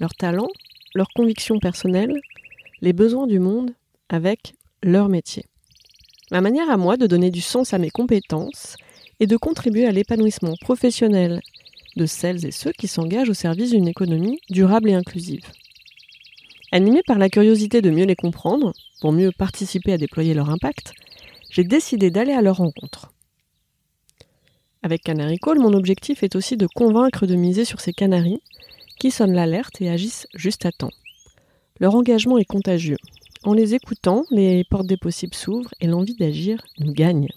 leurs talents, leurs convictions personnelles, les besoins du monde avec leur métier. Ma manière à moi de donner du sens à mes compétences et de contribuer à l'épanouissement professionnel de celles et ceux qui s'engagent au service d'une économie durable et inclusive. Animée par la curiosité de mieux les comprendre, pour mieux participer à déployer leur impact, j'ai décidé d'aller à leur rencontre. Avec Canary Call, mon objectif est aussi de convaincre de miser sur ces canaris qui sonnent l'alerte et agissent juste à temps. Leur engagement est contagieux. En les écoutant, les portes des possibles s'ouvrent et l'envie d'agir nous gagne.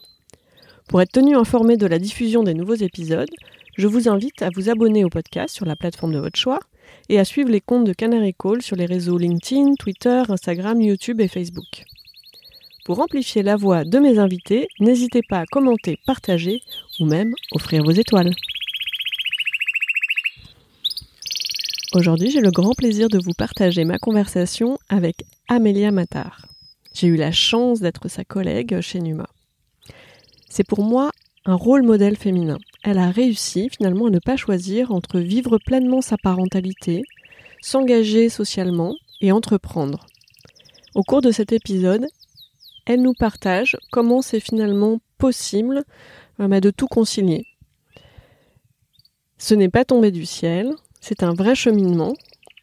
Pour être tenu informé de la diffusion des nouveaux épisodes, je vous invite à vous abonner au podcast sur la plateforme de votre choix et à suivre les comptes de Canary Call sur les réseaux LinkedIn, Twitter, Instagram, YouTube et Facebook. Pour amplifier la voix de mes invités, n'hésitez pas à commenter, partager ou même offrir vos étoiles. Aujourd'hui, j'ai le grand plaisir de vous partager ma conversation avec Amélia Matar. J'ai eu la chance d'être sa collègue chez Numa. C'est pour moi un rôle modèle féminin. Elle a réussi finalement à ne pas choisir entre vivre pleinement sa parentalité, s'engager socialement et entreprendre. Au cours de cet épisode, elle nous partage comment c'est finalement possible euh, de tout concilier. Ce n'est pas tombé du ciel, c'est un vrai cheminement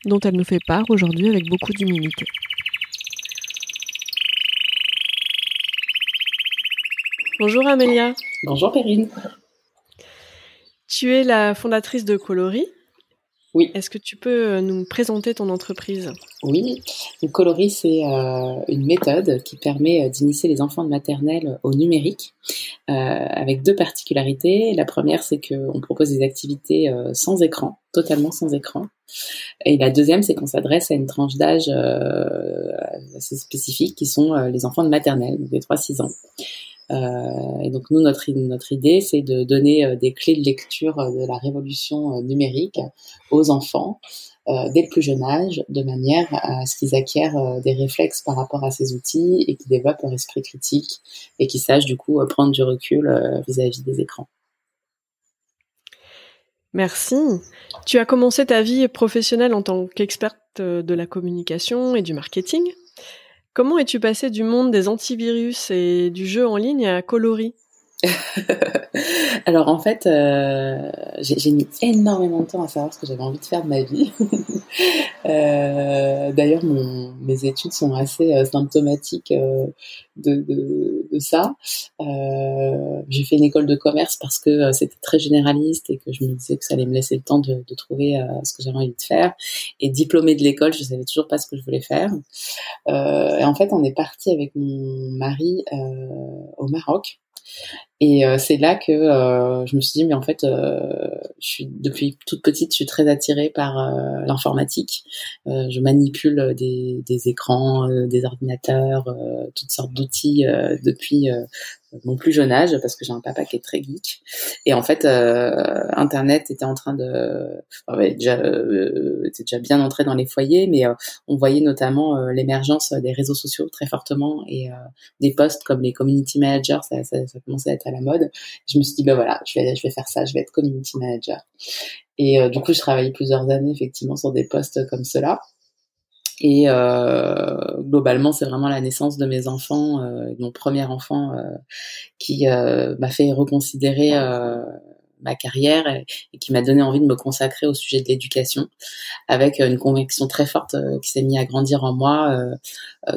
dont elle nous fait part aujourd'hui avec beaucoup d'humilité. Bonjour Amélia. Bonjour Perrine. Tu es la fondatrice de Coloris, oui. Est-ce que tu peux euh, nous présenter ton entreprise? Oui. Donc, Coloris, c'est euh, une méthode qui permet euh, d'initier les enfants de maternelle au numérique euh, avec deux particularités. La première, c'est qu'on propose des activités euh, sans écran, totalement sans écran. Et la deuxième, c'est qu'on s'adresse à une tranche d'âge assez spécifique qui sont les enfants de maternelle, des 3-6 ans. Euh, et donc nous, notre, notre idée, c'est de donner euh, des clés de lecture euh, de la révolution numérique aux enfants dès le plus jeune âge, de manière à ce qu'ils acquièrent des réflexes par rapport à ces outils et qu'ils développent leur esprit critique et qu'ils sachent du coup prendre du recul vis-à-vis -vis des écrans. Merci. Tu as commencé ta vie professionnelle en tant qu'experte de la communication et du marketing. Comment es-tu passé du monde des antivirus et du jeu en ligne à Coloris Alors en fait, euh, j'ai mis énormément de temps à savoir ce que j'avais envie de faire de ma vie. euh, D'ailleurs, mes études sont assez euh, symptomatiques de, de, ça. Euh, j'ai fait une école de commerce parce que euh, c'était très généraliste et que je me disais que ça allait me laisser le temps de, de trouver ce que j'avais envie de faire. Et diplômée de l'école, je savais toujours pas ce que je voulais faire. et en fait, on est parti avec mon mari au Maroc et euh, c'est là que euh, je me suis dit, mais en fait, euh, je suis depuis toute petite, je suis très attirée par l'informatique. je manipule des, des écrans, des ordinateurs, toutes sortes d'outils depuis mon plus jeune âge parce que j'ai un papa qui est très geek et en fait euh, internet était en train de ouais, déjà euh, était déjà bien entré dans les foyers mais euh, on voyait notamment euh, l'émergence des réseaux sociaux très fortement et euh, des postes comme les community managers ça, ça, ça, commençait à être à la mode. Je me suis dit ben voilà je vais faire ça je vais être community manager. Et du coup je travaillais plusieurs années effectivement sur des postes comme cela. Et euh, globalement, c'est vraiment la naissance de mes enfants, euh, mon premier enfant, euh, qui euh, m'a fait reconsidérer euh, ma carrière et, qui m'a donné envie de me consacrer au sujet de l'éducation, avec une conviction très forte qui s'est mise à grandir en moi,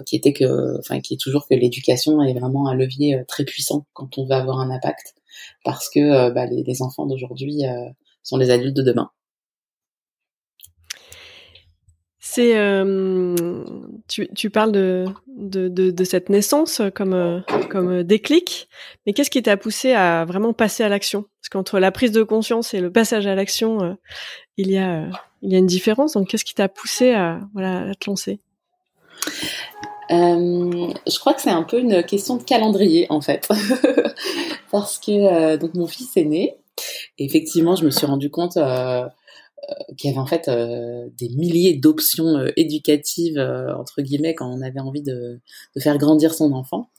qui était que, enfin, qui est toujours que l'éducation est vraiment un levier très puissant quand on veut avoir un impact, parce que bah, les, les, enfants d'aujourd'hui sont les adultes de demain. Euh, tu, parles de, cette naissance comme, euh, comme déclic, mais qu'est-ce qui t'a poussé à vraiment passer à l'action? Parce qu'entre la prise de conscience et le passage à l'action, euh, il y a, une différence. Donc, qu'est-ce qui t'a poussé à, te lancer? Je crois que c'est un peu une question de calendrier en fait, parce que donc mon fils est né. Effectivement, je me suis rendu compte euh, qu'il y avait en fait euh, des milliers d'options euh, éducatives entre guillemets quand on avait envie de, de faire grandir son enfant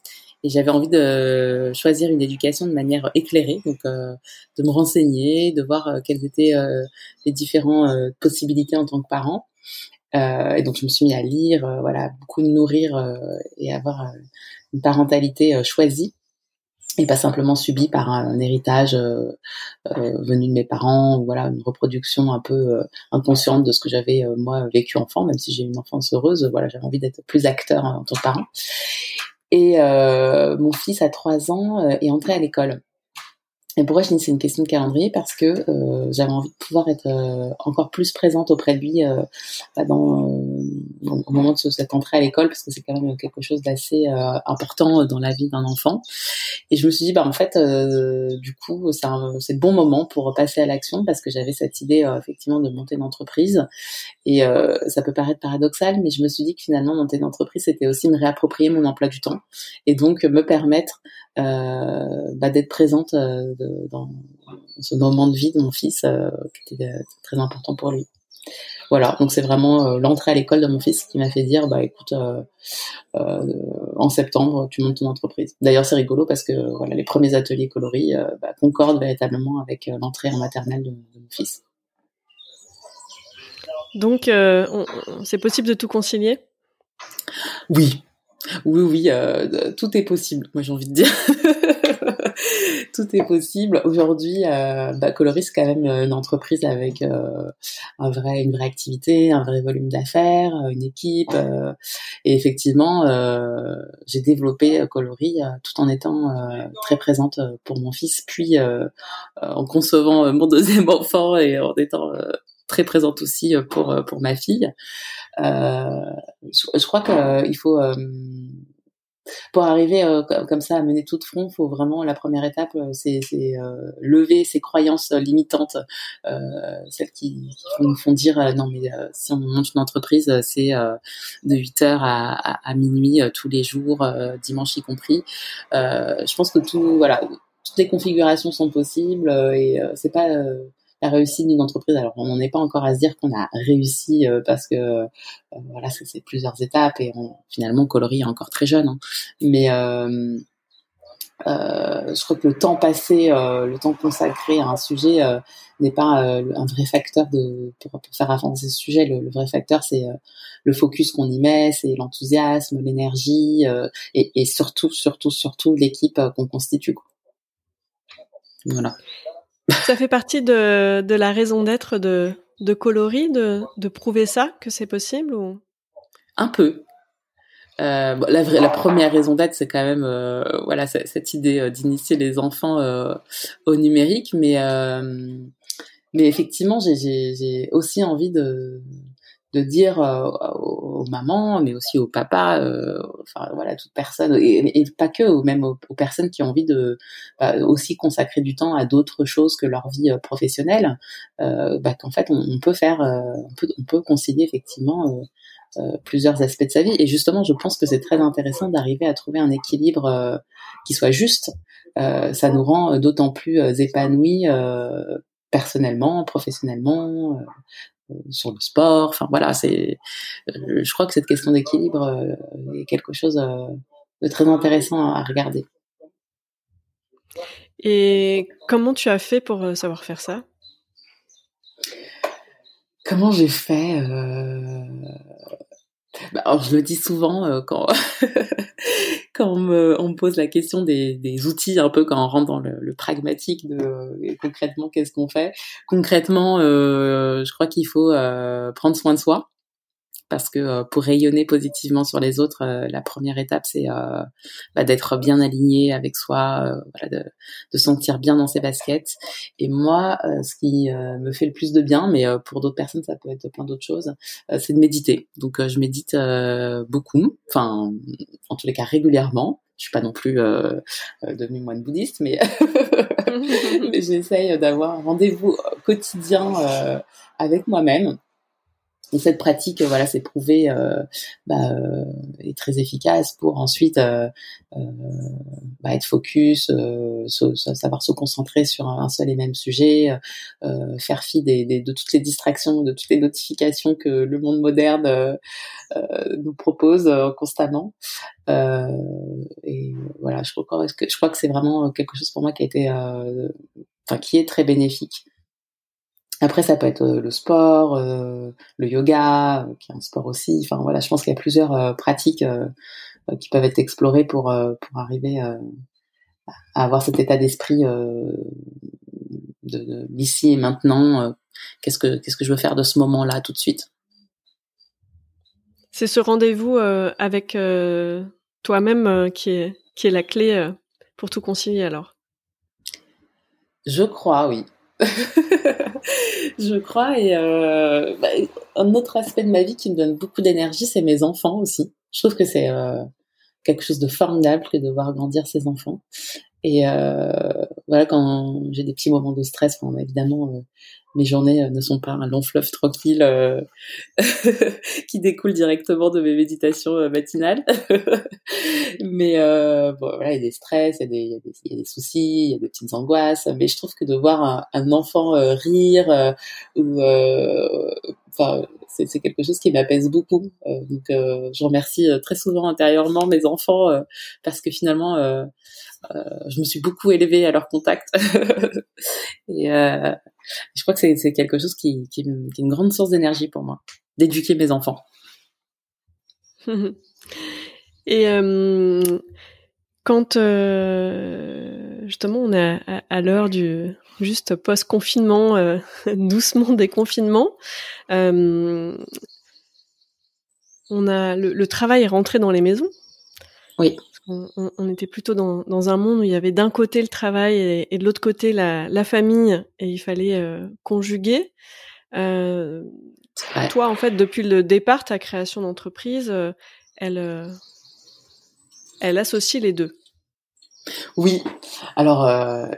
et j'avais envie de choisir une éducation de manière éclairée, donc de me renseigner, de voir quelles étaient les différentes possibilités en tant que parent. et donc je me suis mis à lire, voilà, beaucoup de nourrir et avoir une parentalité choisie et pas simplement subi par un, héritage euh, euh, venu de mes parents, ou voilà, une reproduction un peu euh, inconsciente de ce que j'avais moi vécu enfant, même si j'ai une enfance heureuse, voilà, j'avais envie d'être plus acteur en tant que parent. Et mon fils à trois ans est entré à l'école. Et pourquoi je dis c'est une question de calendrier Parce que j'avais envie de pouvoir être encore plus présente auprès de lui bah, au moment de cette entrée à l'école, parce que c'est quand même quelque chose d'assez important dans la vie d'un enfant. Et je me suis dit, bah en fait, du coup, c'est le bon moment pour passer à l'action, parce que j'avais cette idée effectivement de monter une entreprise. Et ça peut paraître paradoxal, mais je me suis dit que finalement monter une entreprise, c'était aussi me réapproprier mon emploi du temps, et donc me permettre bah, d'être présente dans ce moment de vie de mon fils euh, qui était euh, très important pour lui. Voilà, donc c'est vraiment euh, l'entrée à l'école de mon fils qui m'a fait dire bah écoute en septembre tu montes ton entreprise. D'ailleurs c'est rigolo parce que voilà les premiers ateliers coloris bah, concordent véritablement avec l'entrée en maternelle de, mon fils. Donc c'est possible de tout concilier Oui, oui, oui, tout est possible. Moi j'ai envie de dire. tout est possible. Aujourd'hui, euh, bah, Coloris, c'est quand même une entreprise avec euh, un vrai, une vraie activité, un vrai volume d'affaires, euh, une équipe. Euh, et effectivement, euh, j'ai développé Coloris tout en étant très présente pour mon fils, puis en concevant mon deuxième enfant et en étant très présente aussi pour pour ma fille. Je, je, crois qu'il faut pour arriver euh, comme ça à mener tout de front, faut vraiment la première étape, euh, c'est euh, lever ces croyances limitantes, celles qui, nous font dire non mais si on monte une entreprise, c'est de 8 heures à, à, minuit tous les jours, dimanche y compris. je pense que tout, voilà, toutes les configurations sont possibles et c'est pas la réussite d'une entreprise. Alors, on n'en est pas encore à se dire qu'on a réussi euh, parce que euh, voilà, c'est plusieurs étapes et finalement, Coloris est encore très jeune. Hein. Mais euh, je crois que le temps passé, le temps consacré à un sujet n'est pas un vrai facteur de pour, faire avancer ce sujet. Le, vrai facteur, c'est le focus qu'on y met, c'est l'enthousiasme, l'énergie et, et, surtout, surtout, surtout l'équipe qu'on constitue. Voilà. Ça fait partie de, de la raison d'être de, de Coloris, de, de prouver ça, que c'est possible ou? Un peu. Euh, la, vraie, la première raison d'être, c'est quand même euh, voilà cette idée euh, d'initier les enfants euh, au numérique, mais mais effectivement, j'ai aussi envie de de dire euh, aux, mamans, mais aussi aux papas, euh, enfin voilà, toute personne, et, pas que, ou même aux, personnes qui ont envie de bah, aussi consacrer du temps à d'autres choses que leur vie euh, professionnelle, bah, qu'en fait on, peut faire, on peut, on peut concilier effectivement plusieurs aspects de sa vie. Et justement, je pense que c'est très intéressant d'arriver à trouver un équilibre qui soit juste. ça nous rend d'autant plus épanouis personnellement, professionnellement, euh, sur le sport. Enfin voilà, c'est. Euh, je crois que cette question d'équilibre euh, est quelque chose de très intéressant à regarder. Et comment tu as fait pour savoir faire ça? Comment j'ai fait bah, alors je le dis souvent euh, quand quand on me, on me, pose la question des, des, outils, un peu quand on rentre dans le, le pragmatique de euh, concrètement qu'est-ce qu'on fait? Concrètement, euh, je crois qu'il faut euh, prendre soin de soi. Parce que pour rayonner positivement sur les autres, la première étape c'est bah, d'être bien aligné avec soi, voilà, de, de sentir bien dans ses baskets. Et moi, ce qui me fait le plus de bien, mais pour d'autres personnes ça peut être plein d'autres choses, c'est de méditer. Donc je médite beaucoup, enfin en tous les cas régulièrement je suis pas non plus euh, euh devenue moine bouddhiste, mais, mais j'essaye d'avoir un rendez-vous quotidien euh, avec moi-même et cette pratique, voilà, c'est prouvé, euh, bah, euh, est très efficace pour ensuite euh, euh bah, être focus, euh, savoir se concentrer sur un seul et même sujet, faire fi des, des, de toutes les distractions, de toutes les notifications que le monde moderne nous propose constamment. et voilà, je crois que je crois que c'est vraiment quelque chose pour moi qui a été, enfin, qui est très bénéfique. Après, ça peut être euh, le sport, euh, le yoga, euh, qui est un sport aussi. Enfin voilà, je pense qu'il y a plusieurs pratiques qui peuvent être explorées pour pour arriver à avoir cet état d'esprit de, d'ici et maintenant. qu'est-ce que qu'est-ce que je veux faire de ce moment-là tout de suite C'est ce rendez-vous avec toi-même qui est qui est la clé pour tout concilier alors? Je crois, oui. je crois. Et euh, bah, un autre aspect de ma vie qui me donne beaucoup d'énergie, c'est mes enfants aussi. Je trouve que c'est euh, quelque chose de formidable que de voir grandir ses enfants. Et euh, voilà, quand j'ai des petits moments de stress, évidemment, euh, mes journées euh, ne sont pas un long fleuve tranquille euh, qui découle directement de mes méditations euh, matinales. mais bon, voilà, il y a des stress, il y a des, soucis, il y a des petites angoisses. Mais je trouve que de voir un, enfant rire ou enfin c'est quelque chose qui m'apaise beaucoup. donc je remercie très souvent intérieurement mes enfants parce que finalement je me suis beaucoup élevée à leur contact et je crois que c'est quelque chose qui, qui, est une grande source d'énergie pour moi, d'éduquer mes enfants. Et euh, quand euh, justement on est à, l'heure du juste post-confinement, euh, doucement déconfinement, on a le, le, travail est rentré dans les maisons. Oui on, était plutôt dans, un monde où il y avait d'un côté le travail et, de l'autre côté la, famille et il fallait euh, conjuguer. Euh, toi, en fait, depuis le départ, ta création d'entreprise, euh, elle, elle associe les deux. Oui. Alors,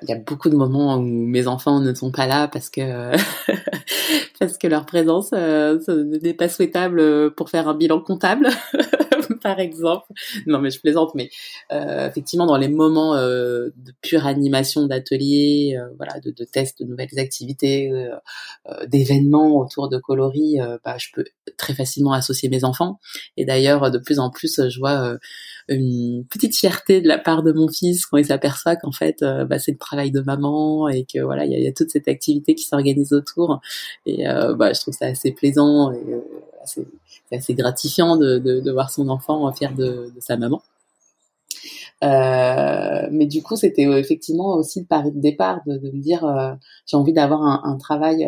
il y a beaucoup de moments où mes enfants ne sont pas là parce que parce que leur présence n'est pas souhaitable pour faire un bilan comptable. par exemple. Non, mais je plaisante, mais euh, effectivement, dans les moments euh, de pure animation d'ateliers, euh, voilà, de, de tests de nouvelles activités, d'événements autour de coloris, bah, je peux très facilement associer mes enfants. Et d'ailleurs, de plus en plus, je vois une petite fierté de la part de mon fils quand il s'aperçoit qu'en fait, bah, c'est le travail de maman et que voilà, il y y a, toute cette activité qui s'organise autour. Et bah, je trouve ça assez plaisant et c'est assez gratifiant de, voir son enfant fier de, sa maman. Euh, mais du coup, c'était euh, effectivement aussi le pari de départ de, me dire euh, j'ai envie d'avoir un, travail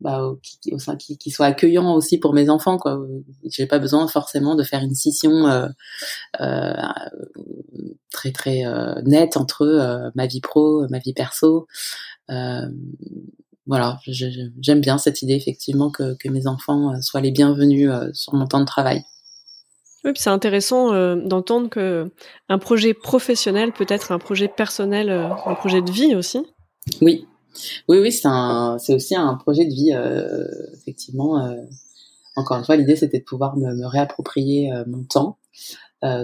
bah, qui, soit accueillant aussi pour mes enfants. Quoi. J'ai pas besoin forcément de faire une scission très très nette entre ma vie pro, ma vie perso voilà, j'aime bien cette idée effectivement que, mes enfants euh, soient les bienvenus euh, sur mon temps de travail. Oui, c'est intéressant euh, d'entendre que un projet professionnel peut être un projet personnel, un projet de vie aussi. Oui, oui, oui, c'est aussi un projet de vie effectivement. encore une fois, l'idée c'était de pouvoir me, réapproprier mon temps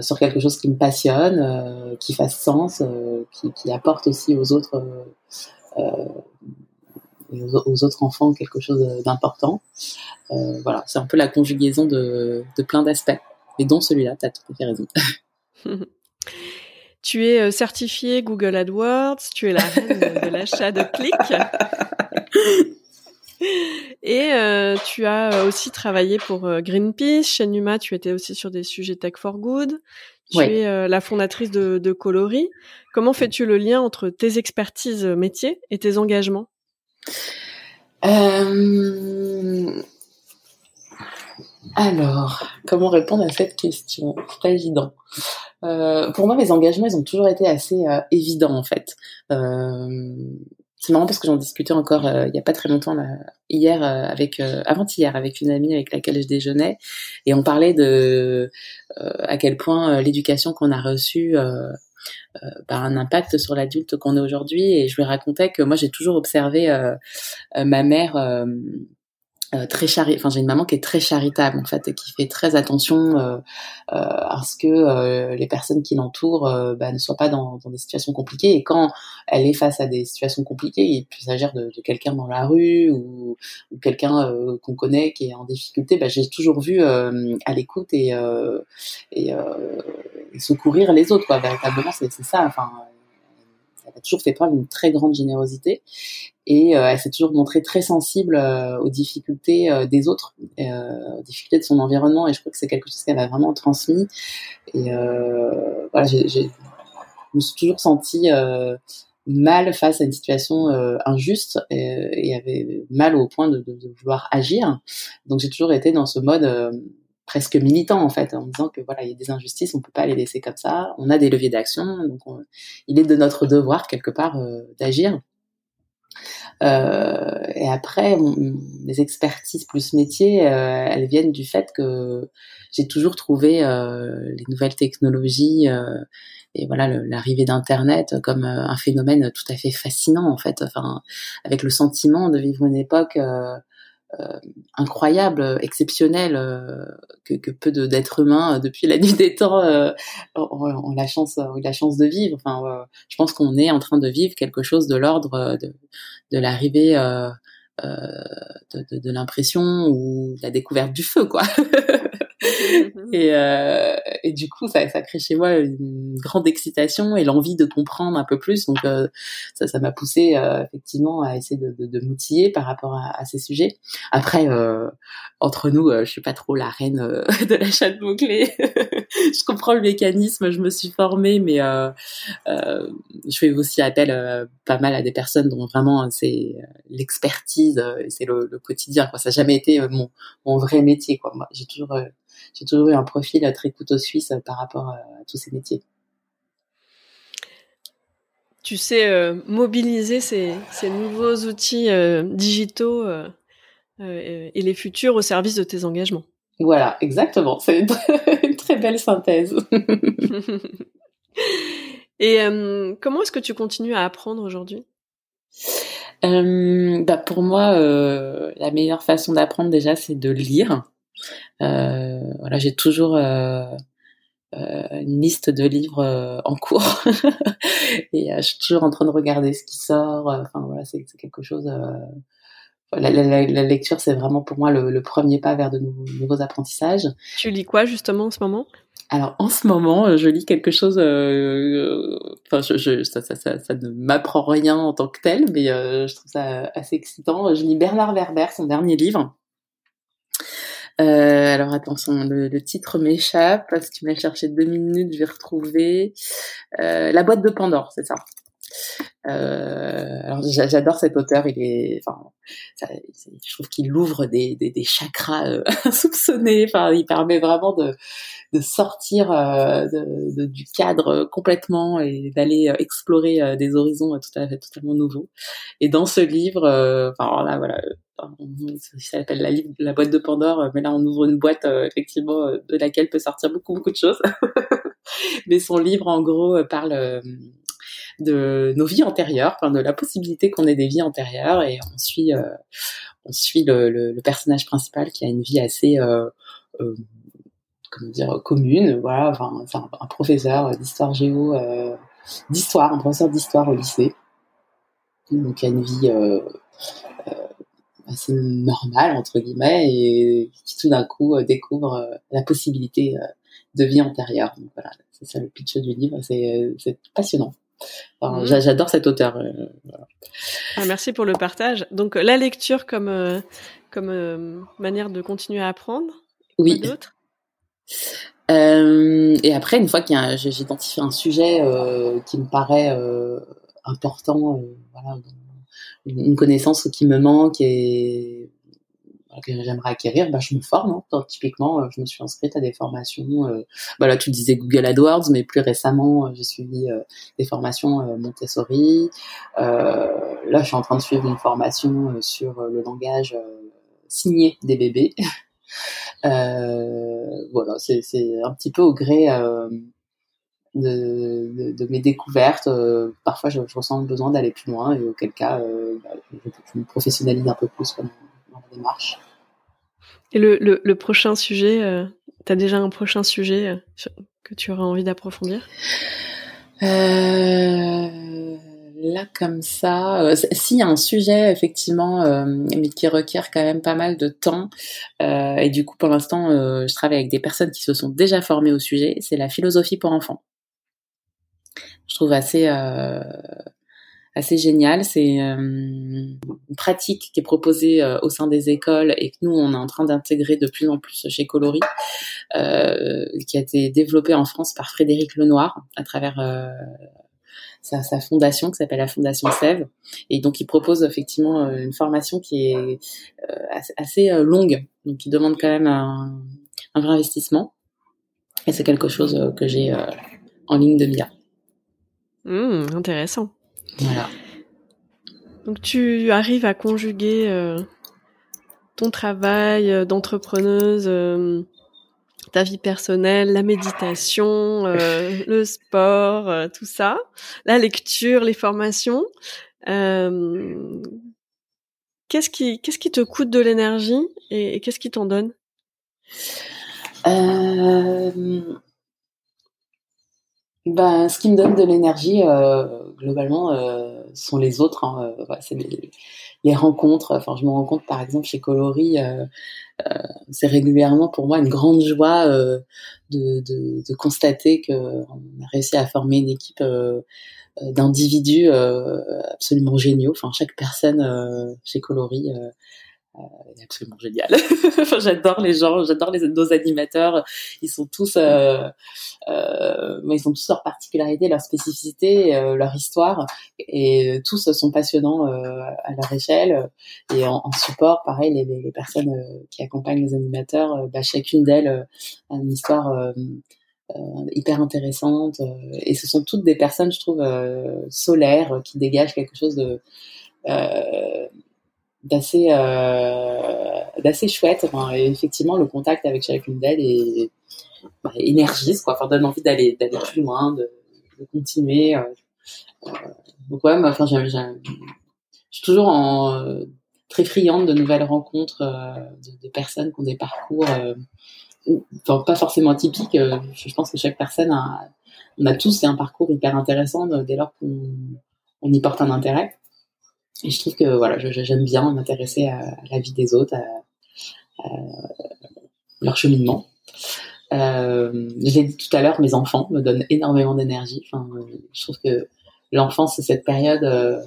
sur quelque chose qui me passionne, qui fasse sens, qui, qui, apporte aussi aux autres aux, autres enfants quelque chose d'important. Euh, voilà, c'est un peu la conjugaison de, de plein d'aspects, et dont celui-là, tu as tout à fait raison. tu es euh, certifié Google AdWords, tu es la reine de l'achat de clics. Et euh, tu as aussi travaillé pour Greenpeace. Chez Numa, tu étais aussi sur des sujets tech for good. Tu es la fondatrice de, de Coloris. Comment fais-tu le lien entre tes expertises métiers et tes engagements? Euh, Alors, comment répondre à cette question? C'est pas évident. Euh, pour moi, mes engagements, ils ont toujours été assez euh, évidents en fait. C'est marrant parce que j'en discutais encore il y a pas très longtemps hier avant-hier avec une amie avec laquelle je déjeunais et on parlait de à quel point l'éducation qu'on a reçue bah, un impact sur l'adulte qu'on est aujourd'hui. Et je lui racontais que moi j'ai toujours observé ma mère euh, très chari enfin j'ai une maman qui est très charitable en fait et qui fait très attention euh, euh, à ce que euh, les personnes qui l'entourent euh, bah, ne soient pas dans, dans, des situations compliquées. Et quand elle est face à des situations compliquées il peut s'agir de, de quelqu'un dans la rue ou, ou quelqu'un qu'on connaît qui est en difficulté bah, j'ai toujours vu à l'écoute et, et, secourir les autres quoi véritablement c'est ça enfin elle a toujours fait preuve d'une très grande générosité et euh, elle s'est toujours montrée très sensible euh, aux difficultés euh, des autres, aux difficultés de son environnement et je crois que c'est quelque chose qu'elle a vraiment transmis et voilà, je me suis toujours sentie mal face à une situation injuste et, avait mal au point de, vouloir agir. Donc j'ai toujours été dans ce mode presque militant en fait, en disant que voilà, il y a des injustices, on peut pas les laisser comme ça. On a des leviers d'action, donc il est de notre devoir quelque part euh, d'agir. Euh, et après, mes expertises plus métiers, euh, elles viennent du fait que j'ai toujours trouvé les nouvelles technologies et voilà l'arrivée d'Internet comme un phénomène tout à fait fascinant en fait. Enfin, avec le sentiment de vivre une époque euh, incroyable, exceptionnel euh, que, que, peu d'êtres humains euh, depuis la nuit des temps ont, la chance, ont la chance de vivre. Enfin, je pense qu'on est en train de vivre quelque chose de l'ordre de, de l'arrivée de, de, de l'impression ou de la découverte du feu, quoi. Mhm. et, euh, et du coup, ça, ça crée chez moi une grande excitation et l'envie de comprendre un peu plus. Donc, euh, ça, ça m'a poussé euh, effectivement à essayer de, de, de m'outiller par rapport à, à, ces sujets. Après, euh, entre nous, je suis pas trop la reine de l'achat de mots-clés. je comprends le mécanisme, je me suis formée, mais je fais aussi appel pas mal à des personnes dont vraiment c'est l'expertise, c'est le, le, quotidien. Quoi. Ça n'a jamais été mon, mon vrai métier. Quoi. Moi, j'ai toujours j'ai toujours eu un profil très couteau suisse par rapport à, tous ces métiers. Tu sais euh, mobiliser ces, nouveaux outils euh, digitaux euh, et les futurs au service de tes engagements. Voilà, exactement. C'est une, très belle synthèse. et comment est-ce que tu continues à apprendre aujourd'hui? Bah pour moi, la meilleure façon d'apprendre déjà, c'est de lire. Euh, voilà, j'ai toujours euh, euh, une liste de livres en cours et je suis toujours en train de regarder ce qui sort. Enfin voilà, c'est quelque chose. La, la, la, lecture, c'est vraiment pour moi le, premier pas vers de nouveaux, apprentissages. Tu lis quoi justement en ce moment? Alors en ce moment, je lis quelque chose. Euh, enfin, je, ça, ça, ça, ne m'apprend rien en tant que tel, mais euh, je trouve ça assez excitant. Je lis Bernard Werber, son dernier livre. Euh, alors attention, le, titre m'échappe. Si tu m'as cherché deux minutes, je vais retrouver euh, la boîte de Pandore, c'est ça? Euh, alors j'adore cet auteur, il est, enfin, ça, je trouve qu'il ouvre des, des, des chakras euh, insoupçonnés. Enfin, il permet vraiment de, de sortir euh, de, de, du cadre complètement et d'aller euh, explorer euh, des horizons tout à fait totalement nouveaux. Et dans ce livre, enfin là voilà, ça s'appelle la, la boîte de Pandore, mais là on ouvre une boîte effectivement de laquelle peut sortir beaucoup beaucoup de choses. mais son livre en gros parle de nos vies antérieures, enfin, de la possibilité qu'on ait des vies antérieures, et on suit, euh, on suit le, le, le, personnage principal qui a une vie assez, euh, euh, comment dire, commune. Voilà, enfin, un, professeur d'histoire géo, euh, d'histoire, un professeur d'histoire au lycée, donc il a une vie euh, assez normale entre guillemets, et qui tout d'un coup découvre la possibilité de vie antérieure. Donc voilà, c'est ça le pitch du livre, c'est passionnant. Mhm. J'adore cet auteur. Euh, ah, merci pour le partage. Donc la lecture comme euh, comme euh, manière de continuer à apprendre. Oui. D'autres et après, une fois que j'identifie un sujet qui me paraît important, voilà, une connaissance qui me manque et que j'aimerais acquérir, bah, je me forme. Hein. Typiquement, je me suis inscrite à des formations. bah là, tu disais Google AdWords, mais plus récemment, j'ai suivi des formations Montessori. là, je suis en train de suivre une formation sur le langage signé des bébés. voilà, c'est un petit peu au gré de, mes découvertes. Euh, parfois, je, ressens le besoin d'aller plus loin et auquel cas, euh, bah, je, me professionnalise un peu plus démarche. Et le, le, prochain sujet, euh, tu as déjà un prochain sujet que tu auras envie d'approfondir? Là, comme ça, s'il y a un sujet effectivement, mais qui requiert quand même pas mal de temps, et du coup, pour l'instant, je travaille avec des personnes qui se sont déjà formées au sujet. C'est la philosophie pour enfants je trouve assez euh, assez génial. C'est euh, une pratique qui est proposée euh, au sein des écoles et que nous on est en train d'intégrer de plus en plus chez Coloris, qui a été développée en France par Frédéric Lenoir à travers sa, fondation qui s'appelle la Fondation Sève. Et donc, il propose effectivement une formation qui est assez, longue, donc qui demande quand même un, vrai investissement. Et c'est quelque chose que j'ai en ligne de mire. Mmh, intéressant. Voilà. Donc tu arrives à conjuguer euh, ton travail euh, d'entrepreneuse, euh, ta vie personnelle, la méditation, le sport, tout ça, la lecture, les formations. qu'est-ce qui qu'est-ce qui te coûte de l'énergie et, et qu'est-ce qui t'en donne? Ben, ce qui me donne de l'énergie, euh, globalement, euh, sont les autres. Hein, euh, c'est les, rencontres. Je me rends compte, par exemple, chez Coloris, c'est régulièrement pour moi une grande joie de, constater qu'on a réussi à former une équipe d'individus absolument géniaux. Enfin, chaque personne chez Est absolument génial. j'adore les gens, j'adore les nos animateurs. Ils sont tous, euh, euh, ils ont tous leurs particularités, leurs spécificités, euh, leur histoire, et tous sont passionnants euh, à leur échelle. Et en, en support, pareil, les, les, personnes euh, qui accompagnent les animateurs, bah, chacune d'elles a une histoire. hyper intéressante et ce sont toutes des personnes je trouve solaires qui dégagent quelque chose de d'assez euh, d'assez chouette. Enfin, effectivement, le contact avec chacune d'elles est bah, énergise, quoi. Enfin, donne envie d'aller d'aller plus loin, de, de continuer. Euh, euh donc ouais, enfin, j'aime, je suis toujours en, euh, très friande de nouvelles rencontres euh, de, de, personnes qui ont des parcours, enfin, pas forcément typiques. je pense que chaque personne a, on a tous un parcours hyper intéressant dès lors qu'on on y porte un intérêt. Et je trouve que voilà, j'aime bien m'intéresser à, la vie des autres, à, leur cheminement. Euh, J'ai dit tout à l'heure, mes enfants me donnent énormément d'énergie. Enfin, je trouve que l'enfance, c'est cette période euh,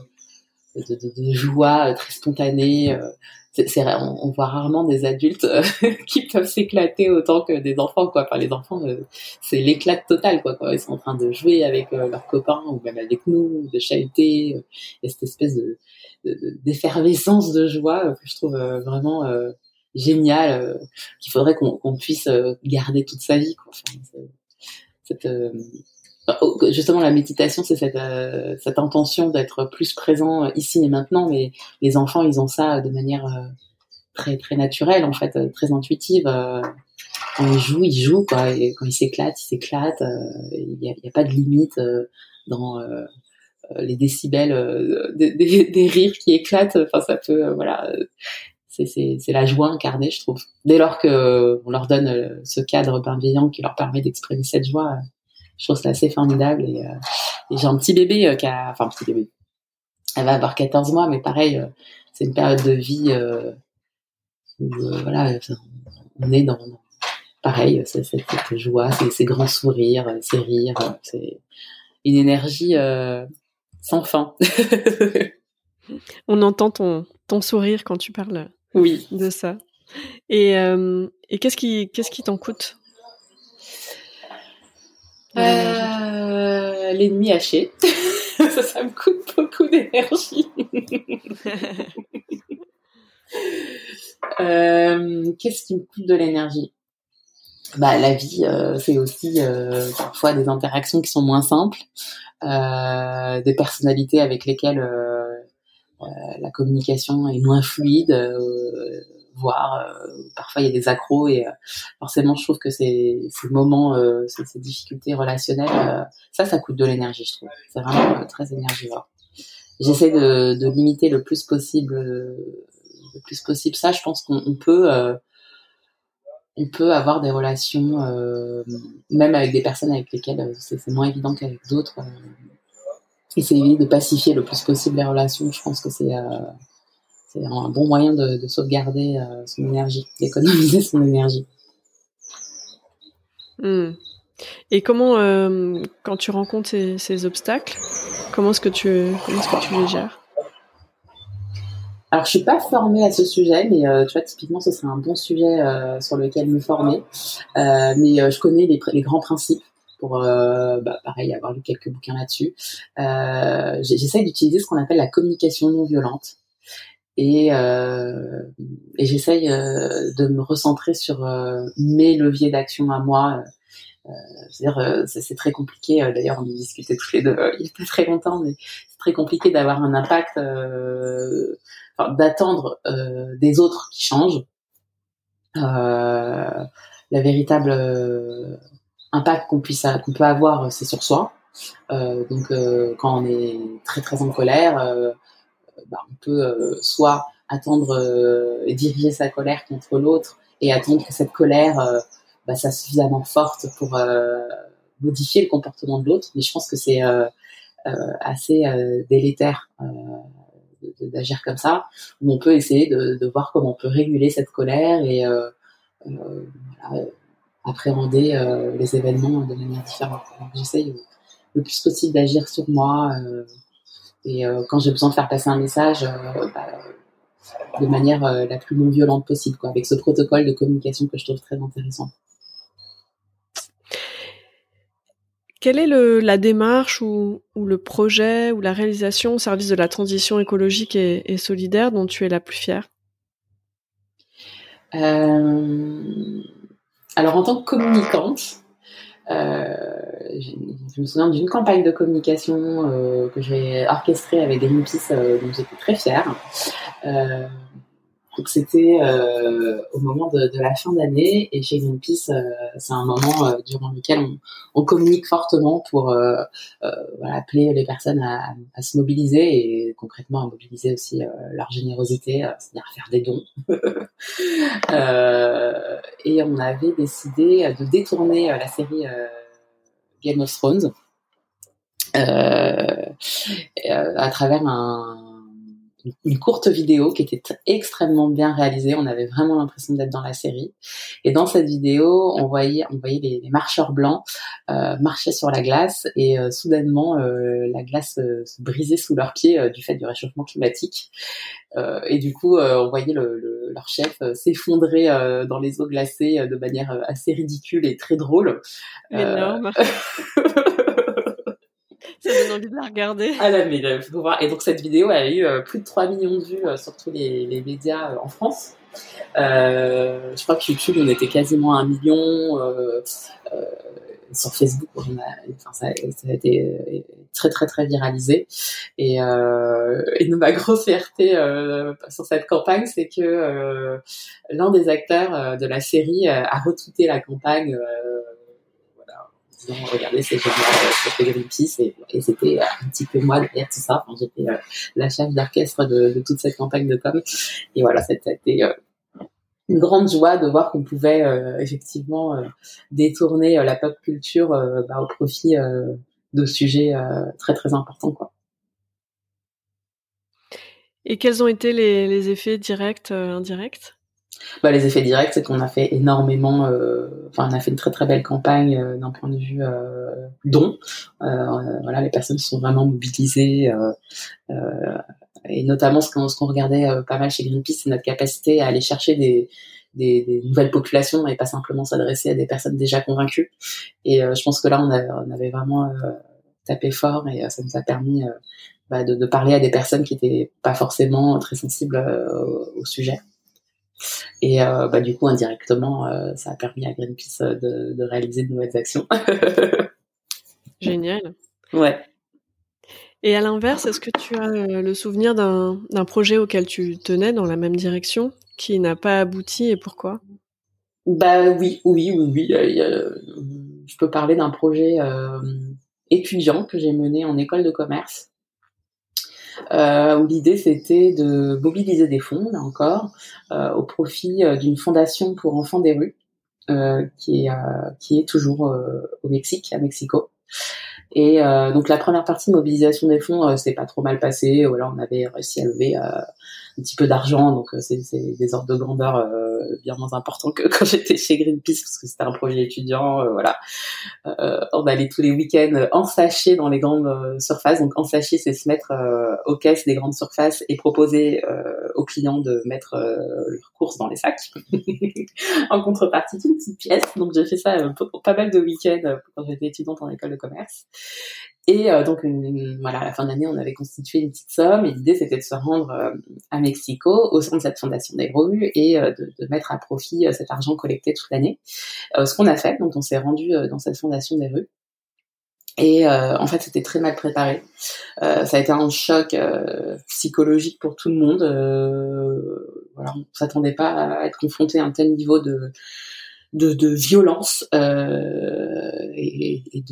de, joie très spontanée. Euh, c'est on, on, voit rarement des adultes euh, qui peuvent s'éclater autant que des enfants quoi. Enfin les enfants euh, c'est l'éclat total quoi quand ils sont en train de jouer avec euh, leurs copains ou même avec nous de chahuter et cette espèce de d'effervescence de, joie que je trouve vraiment génial qu'il faudrait qu'on puisse garder toute sa vie quoi. Enfin, cette, justement la méditation c'est cette, cette intention d'être plus présent ici et maintenant mais les enfants ils ont ça de manière très très naturelle en fait très intuitive quand ils jouent ils jouent quoi quand ils s'éclatent ils s'éclatent il n'y a, pas de limite dans les décibels des, des, rires qui éclatent. Enfin ça peut voilà c'est la joie incarnée je trouve. Dès lors que on leur donne ce cadre bienveillant qui leur permet d'exprimer cette joie je trouve ça assez formidable. Et, euh, et j'ai un petit bébé euh, qui a, enfin un petit bébé, elle va avoir 14 mois, mais pareil, euh, c'est une période de vie où voilà, on est dans, pareil, c'est cette, joie, ces grands sourires, ces rires, c'est une énergie sans fin. on entend ton, ton sourire quand tu parles oui. de ça. Et, et qu'est-ce qui qu'est-ce qui t'en coûte? Euh, L'ennemi haché. ça, ça me coûte beaucoup d'énergie. Qu'est-ce qui me coûte de l'énergie? Bah, la vie, c'est aussi parfois des interactions qui sont moins simples, des personnalités avec lesquelles la communication est moins fluide voire euh, parfois il y a des accros et euh, forcément je trouve que ces, moments, euh, ces, difficultés relationnelles, ça, ça coûte de l'énergie, je trouve. C'est vraiment très énergivore. J'essaie de, limiter le plus possible, le plus possible ça. Je pense qu'on peut on peut avoir des relations, même avec des personnes avec lesquelles c'est moins évident qu'avec d'autres. Euh, essayer de pacifier le plus possible les relations. Je pense que c'est c'est un bon moyen de, sauvegarder euh, son énergie, d'économiser son énergie. Hmm. Et comment, euh, quand tu rencontres ces, obstacles, comment est-ce que tu, comment est-ce que tu les gères? Alors, je suis pas formée à ce sujet, mais euh, tu vois, typiquement, ce serait un bon sujet sur lequel me former. mais je connais les, les, grands principes pour, bah, pareil, avoir lu quelques bouquins là-dessus. J'essaye d'utiliser ce qu'on appelle la communication non violente et, euh, et j'essaye euh, de me recentrer sur euh, mes leviers d'action à moi. C'est très compliqué. D'ailleurs, on y discutait tous les deux il y a pas très longtemps, mais c'est très compliqué d'avoir un impact, d'attendre des autres qui changent. la véritable impact qu'on puisse qu'on peut avoir, c'est sur soi. donc, quand on est très très en colère bah, on peut euh, soit attendre euh, et diriger sa colère contre l'autre et attendre que cette colère euh, bah, soit suffisamment forte pour modifier le comportement de l'autre. Mais je pense que c'est assez délétère d'agir comme ça, on peut essayer de, voir comment on peut réguler cette colère et appréhender les événements de manière différente. J'essaye le plus possible d'agir sur moi, et euh, quand j'ai besoin de faire passer un message, euh, bah, de manière euh, la plus non violente possible, quoi, avec ce protocole de communication que je trouve très intéressant. Quelle est le, la démarche ou, ou, le projet ou la réalisation au service de la transition écologique et, et solidaire dont tu es la plus fière? Euh, Alors en tant que communicante, je me souviens d'une campagne de communication euh, que j'ai orchestrée avec Greenpeace, euh, dont j'étais très fière. Euh, donc c'était euh, au moment de, la fin d'année et chez Greenpeace, euh, c'est un moment euh, durant lequel on, communique fortement pour voilà, appeler les personnes à, à, se mobiliser et concrètement à mobiliser aussi leur générosité, c'est-à-dire faire des dons. et on avait décidé de détourner la série Game of Thrones à travers un une courte vidéo qui était extrêmement bien réalisée. On avait vraiment l'impression d'être dans la série. Et dans cette vidéo, on voyait, on voyait les, marcheurs blancs euh, marcher sur la glace et euh, soudainement euh, la glace euh, se brisait sous leurs pieds du fait du réchauffement climatique. et du coup, on voyait le, leur chef s'effondrer dans les eaux glacées de manière assez ridicule et très drôle. Énorme. Ça donne envie de la regarder. Ah là, mais euh, faut voir. Et donc cette vidéo a eu euh, plus de 3 millions de vues euh, sur tous les, les médias en France. Euh, je crois que YouTube, on était quasiment à un million. Euh, sur Facebook, on a, enfin, ça, a été très très très viralisé. Et, euh, et ma grosse fierté sur cette campagne, c'est que l'un des acteurs de la série a retweeté la campagne regardez, c'est génial, c'était Greenpeace, et, et c'était un petit peu moi derrière tout ça. Enfin, J'étais euh, la chef d'orchestre de, toute cette campagne de com. Et voilà, c'était euh, une grande joie de voir qu'on pouvait euh, effectivement détourner la pop culture bah, au profit de sujets très très importants. Quoi. Et quels ont été les, les effets directs, indirects? Bah, les effets directs, c'est qu'on a fait énormément, euh, enfin on a fait une très très belle campagne euh, d'un point de vue euh, don. Euh, voilà, les personnes sont vraiment mobilisées et notamment ce qu'on ce qu'on regardait pas mal chez Greenpeace, c'est notre capacité à aller chercher des, des, des, nouvelles populations et pas simplement s'adresser à des personnes déjà convaincues. Et je pense que là, on, a, on avait vraiment tapé fort et ça nous a permis bah, de, de, parler à des personnes qui étaient pas forcément très sensibles au sujet. Et bah, du coup, indirectement, ça a permis à Greenpeace de, de réaliser de nouvelles actions. Génial. Ouais. Et à l'inverse, est-ce que tu as le souvenir d'un projet auquel tu tenais dans la même direction qui n'a pas abouti et pourquoi? Bah oui, oui, oui, oui. je peux parler d'un projet étudiant que j'ai mené en école de commerce. Euh, où l'idée c'était de mobiliser des fonds, là encore, euh, au profit euh, d'une fondation pour enfants des rues, qui est qui est toujours au Mexique, à Mexico. Et donc la première partie de mobilisation des fonds, c'est pas trop mal passé. Voilà, on avait réussi à lever un petit peu d'argent, donc euh, c'est des ordres de grandeur euh, bien moins importants que quand j'étais chez Greenpeace parce que c'était un projet étudiant. Euh, voilà, on allait tous les week-ends en sachet dans les grandes surfaces. Donc en sachet, c'est se mettre aux caisses des grandes surfaces et proposer aux clients de mettre leurs courses dans les sacs en contrepartie d'une petite pièce. Donc j'ai fait ça pas mal de week-ends quand j'étais étudiante en école de commerce. Et euh, donc, voilà, à la fin de l'année, on avait constitué une petite somme et l'idée, c'était de se rendre euh, à Mexico au sein de cette fondation des rues et euh, de, mettre à profit cet argent collecté toute l'année. ce qu'on a fait, donc on s'est rendu dans cette fondation des rues. Et en fait, c'était très mal préparé. ça a été un choc psychologique pour tout le monde. voilà, on s'attendait pas à être confronté à un tel niveau de violence et,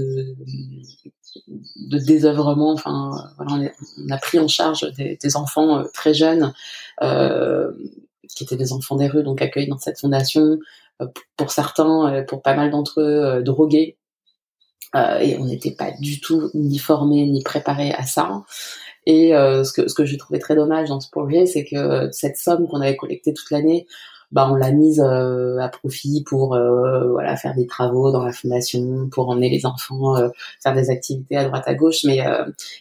de désœuvrement. Enfin, on, a pris en charge des, enfants euh, très jeunes euh, qui étaient des enfants des rues, donc accueillis dans cette fondation. Euh, pour certains, pour pas mal d'entre eux, drogués. et on n'était pas du tout ni formés ni préparés à ça. Et ce que ce que j'ai trouvé très dommage dans ce projet, c'est que cette somme qu'on avait collectée toute l'année, bah on l'a mise euh, à profit pour euh, voilà faire des travaux dans la fondation, pour emmener les enfants euh, faire des activités à droite à gauche, mais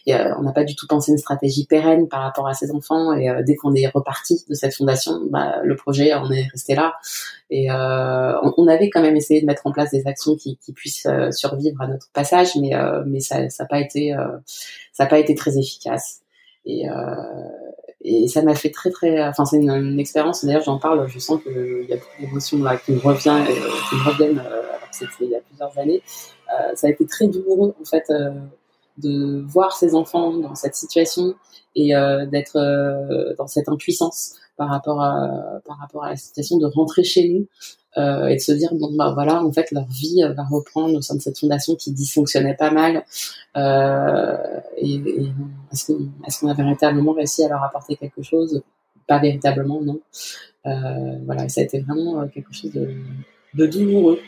on n'a pas du tout pensé une stratégie pérenne par rapport à ces enfants. Et dès qu'on est reparti de cette fondation, bah, le projet on est resté là. Et on, on, avait quand même essayé de mettre en place des actions qui, qui puissent survivre à notre passage, mais mais ça n'a pas été ça n'a pas été très efficace. Et, et ça m'a fait très très enfin c'est une, expérience. D'ailleurs j'en parle je sens qu'il y a beaucoup d'émotions là qui me revient euh, qui me reviennent euh, alors c'était il y a plusieurs années. Euh, ça a été très douloureux en fait de voir ces enfants dans cette situation et euh, d'être dans cette impuissance par rapport à par rapport à la situation de rentrer chez nous euh, et de se dire bon bah voilà en fait leur vie va reprendre au sein de cette fondation qui dysfonctionnait pas mal euh, est-ce qu'on a véritablement réussi à leur apporter quelque chose? Pas véritablement non. Euh, voilà ça a été vraiment quelque chose de, douloureux.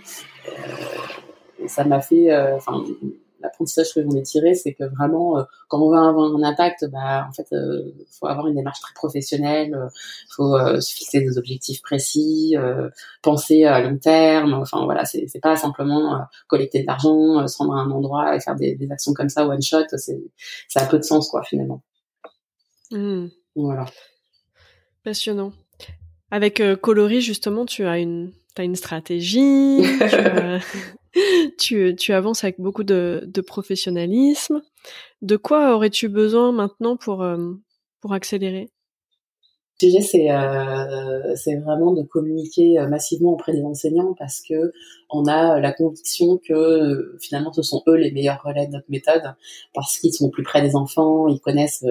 Ça m'a fait enfin l'apprentissage que j'en ai tiré, c'est que vraiment, euh, quand on veut avoir un impact, bah, en fait, il euh, faut avoir une démarche très professionnelle, il euh, faut se fixer des objectifs précis, penser à long terme. Enfin voilà, c'est pas simplement collecter de l'argent, se rendre à un endroit et faire des, des actions comme ça one shot. C'est ça a peu de sens quoi finalement. Mmh. Voilà. Passionnant. Avec Coloris justement, tu as une as une stratégie. tu, tu, avances avec beaucoup de, de, professionnalisme. De quoi aurais-tu besoin maintenant pour, euh, pour accélérer? Le sujet, c'est euh, c'est vraiment de communiquer euh, massivement auprès des enseignants parce que on a la conviction que euh, finalement ce sont eux les meilleurs relais de notre méthode parce qu'ils sont plus près des enfants, ils connaissent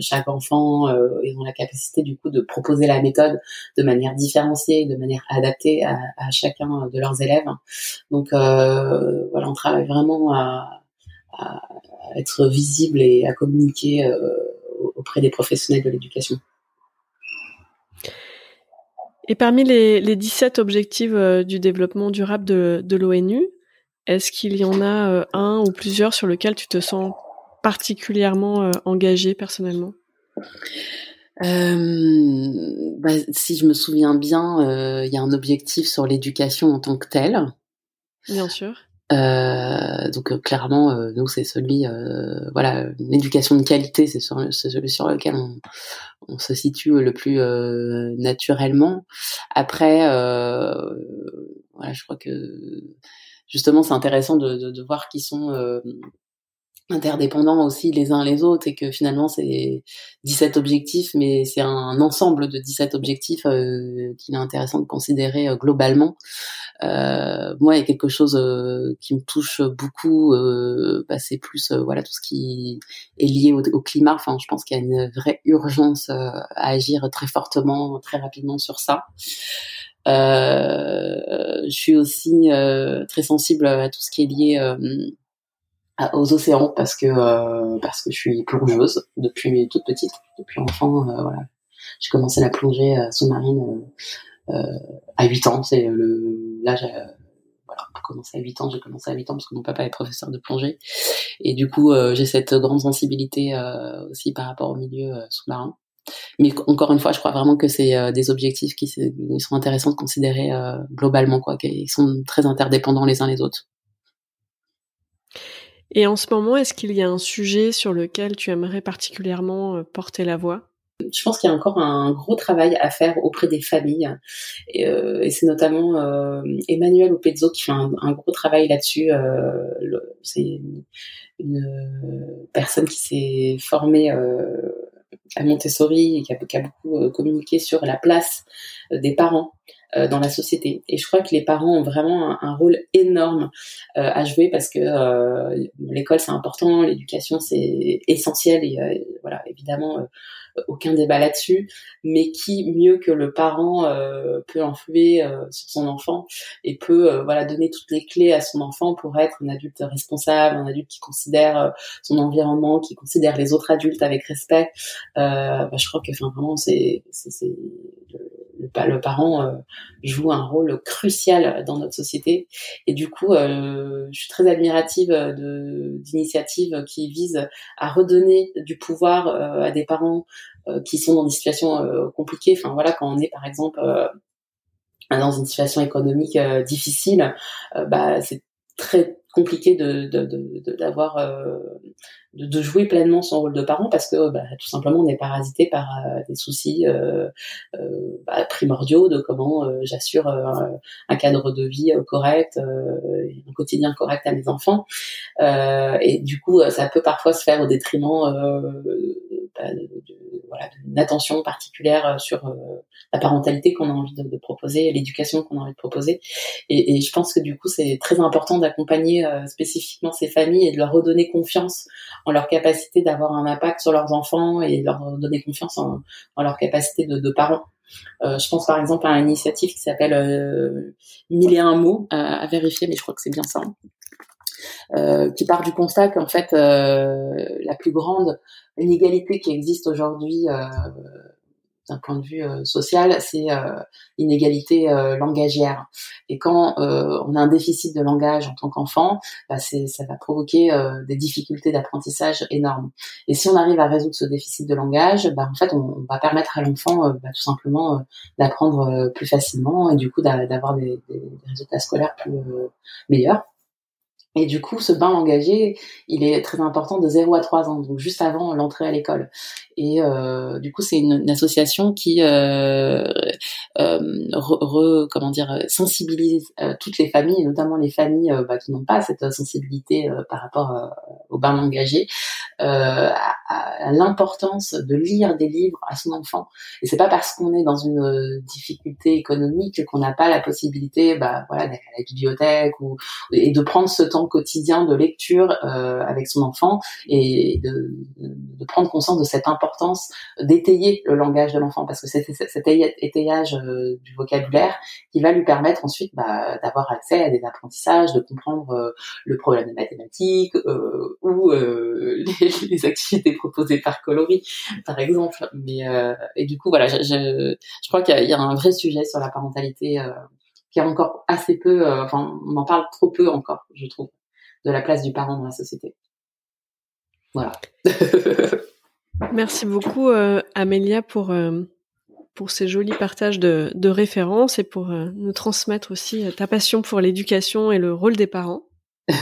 chaque enfant ils ont la capacité du coup de proposer la méthode de manière différenciée, de manière adaptée à, chacun de leurs élèves. Donc voilà, on travaille vraiment à, être visible et à communiquer auprès des professionnels de l'éducation. Et parmi les, les 17 objectifs euh, du développement durable de, de l'ONU, est-ce qu'il y en a euh, un ou plusieurs sur lesquels tu te sens particulièrement euh, engagé personnellement? Bah, Si je me souviens bien, il y a un objectif sur l'éducation en tant que telle. Bien sûr. Euh, donc euh, clairement, euh, nous c'est celui, voilà, une éducation de qualité, c'est celui sur lequel on, se situe le plus naturellement. Après, voilà, je crois que justement c'est intéressant de, de, de, voir qui sont interdépendants aussi les uns les autres et que finalement c'est 17 objectifs mais c'est un ensemble de 17 objectifs euh, qu'il est intéressant de considérer euh, globalement. Euh, moi il y a quelque chose euh, qui me touche beaucoup bah, c'est plus voilà tout ce qui est lié au, au climat. Enfin je pense qu'il y a une vraie urgence à agir très fortement très rapidement sur ça. Je suis aussi très sensible à tout ce qui est lié aux océans parce que euh, parce que je suis plongeuse depuis toute petite, depuis enfant. Euh, voilà, j'ai commencé la plongée euh, sous-marine à 8 ans. C'est le l'âge. voilà, pour commencer à 8 ans, j'ai commencé à 8 ans parce que mon papa est professeur de plongée. Et du coup, j'ai cette grande sensibilité aussi par rapport au milieu sous-marin. Mais encore une fois, je crois vraiment que c'est des objectifs qui, qui, sont intéressants de considérer globalement, quoi, qui sont très interdépendants les uns les autres. Et en ce moment, est-ce qu'il y a un sujet sur lequel tu aimerais particulièrement euh, porter la voix? Je pense qu'il y a encore un gros travail à faire auprès des familles. Et, euh, c'est notamment euh, Emmanuel Opezzo qui fait un, gros travail là-dessus. C'est une, personne qui s'est formée à Montessori et qui a, beaucoup communiqué sur la place des parents dans la société. Et je crois que les parents ont vraiment un, rôle énorme euh, à jouer parce que euh, l'école c'est important, l'éducation c'est essentiel et voilà évidemment aucun débat là-dessus, mais qui mieux que le parent peut influer sur son enfant et peut voilà donner toutes les clés à son enfant pour être un adulte responsable, un adulte qui considère son environnement, qui considère les autres adultes avec respect. Bah, je crois que enfin vraiment c'est c'est le, le, parent euh, joue un rôle crucial dans notre société. Et du coup, euh, je suis très admirative d'initiatives qui visent à redonner du pouvoir euh, à des parents qui sont dans des situations compliquées. Enfin voilà, quand on est par exemple dans une situation économique difficile, bah, c'est très compliqué de d'avoir de, de, jouer pleinement son rôle de parent parce que bah, tout simplement on est parasité par euh, des soucis euh, euh, bah, primordiaux de comment euh, j'assure un cadre de vie correct, un quotidien correct à mes enfants. et du coup, ça peut parfois se faire au détriment bah, voilà, d'une attention particulière sur la parentalité qu'on a envie de, de proposer, l'éducation qu'on a envie de proposer. Et, je pense que du coup, c'est très important d'accompagner spécifiquement ces familles et de leur redonner confiance en leur capacité d'avoir un impact sur leurs enfants et leur donner confiance en, leur capacité de, parents. Euh, je pense par exemple à une initiative qui s'appelle euh, Mille et un mots à, vérifier, mais je crois que c'est bien ça. Euh, qui part du constat qu'en fait la plus grande inégalité qui existe aujourd'hui d'un point de vue euh, social, c'est euh, l'inégalité euh, langagière. Et quand on a un déficit de langage en tant qu'enfant, bah, ça va provoquer des difficultés d'apprentissage énormes. Et si on arrive à résoudre ce déficit de langage, bah, en fait, on, va permettre à l'enfant bah, tout simplement d'apprendre plus facilement et du coup d'avoir des, des, résultats scolaires plus meilleurs. Et du coup, ce bain engagé, il est très important de 0 à 3 ans, donc juste avant l'entrée à l'école. Et euh, du coup, c'est une, association qui euh, euh, re, comment dire sensibilise euh, toutes les familles, notamment les familles euh, bah, qui n'ont pas cette sensibilité euh, par rapport au bain engagé, à, à l'importance de lire des livres à son enfant. Et c'est pas parce qu'on est dans une difficulté économique qu'on n'a pas la possibilité, bah voilà, d'aller à la bibliothèque ou et de prendre ce temps quotidien de lecture avec son enfant et de, de prendre conscience de cette importance d'étayer le langage de l'enfant parce que c'est cet étayage euh, du vocabulaire qui va lui permettre ensuite bah, d'avoir accès à des apprentissages, de comprendre euh, le problème des mathématiques euh, ou les, activités proposées par Coloris, par exemple. Mais et du coup voilà, je, je, crois qu'il y, y, a un vrai sujet sur la parentalité qui est encore assez peu, enfin on en parle trop peu encore, je trouve, de la place du parent dans la société. Voilà. Merci beaucoup euh, Amélia pour, euh, pour ces jolis partages de, de références et pour euh, nous transmettre aussi ta passion pour l'éducation et le rôle des parents.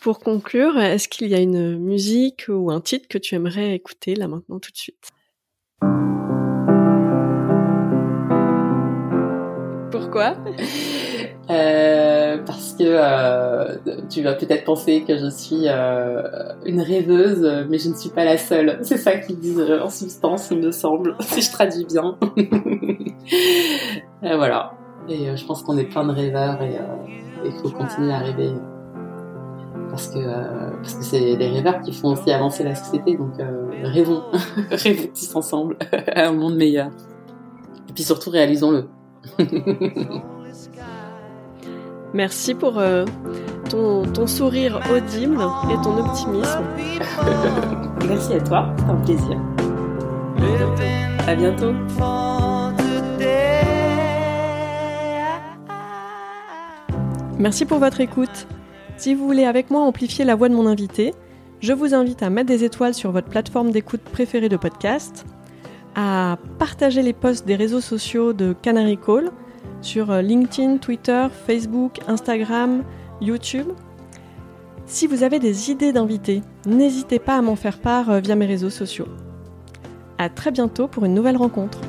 pour conclure, est-ce qu'il y a une musique ou un titre que tu aimerais écouter là maintenant tout de suite? Euh, Parce que euh, tu vas peut-être penser que je suis euh, une rêveuse, mais je ne suis pas la seule. C'est ça qu'ils disent en substance, il me semble, si je traduis bien. voilà. Et je pense qu'on est plein de rêveurs et il faut continuer à rêver parce que parce que c'est les rêveurs qui font aussi avancer la société. Donc rêvons, rêvons tous ensemble à un monde meilleur. Et puis surtout réalisons-le. Merci pour euh, ton, ton, sourire audible et ton optimisme. Merci à toi, c'est un plaisir. À bientôt. Merci pour votre écoute. Si vous voulez avec moi amplifier la voix de mon invité, je vous invite à mettre des étoiles sur votre plateforme d'écoute préférée de podcast, à partager les posts des réseaux sociaux de Canary Call sur euh, LinkedIn, Twitter, Facebook, Instagram, YouTube. Si vous avez des idées d'invités, n'hésitez pas à m'en faire part euh, via mes réseaux sociaux. À très bientôt pour une nouvelle rencontre.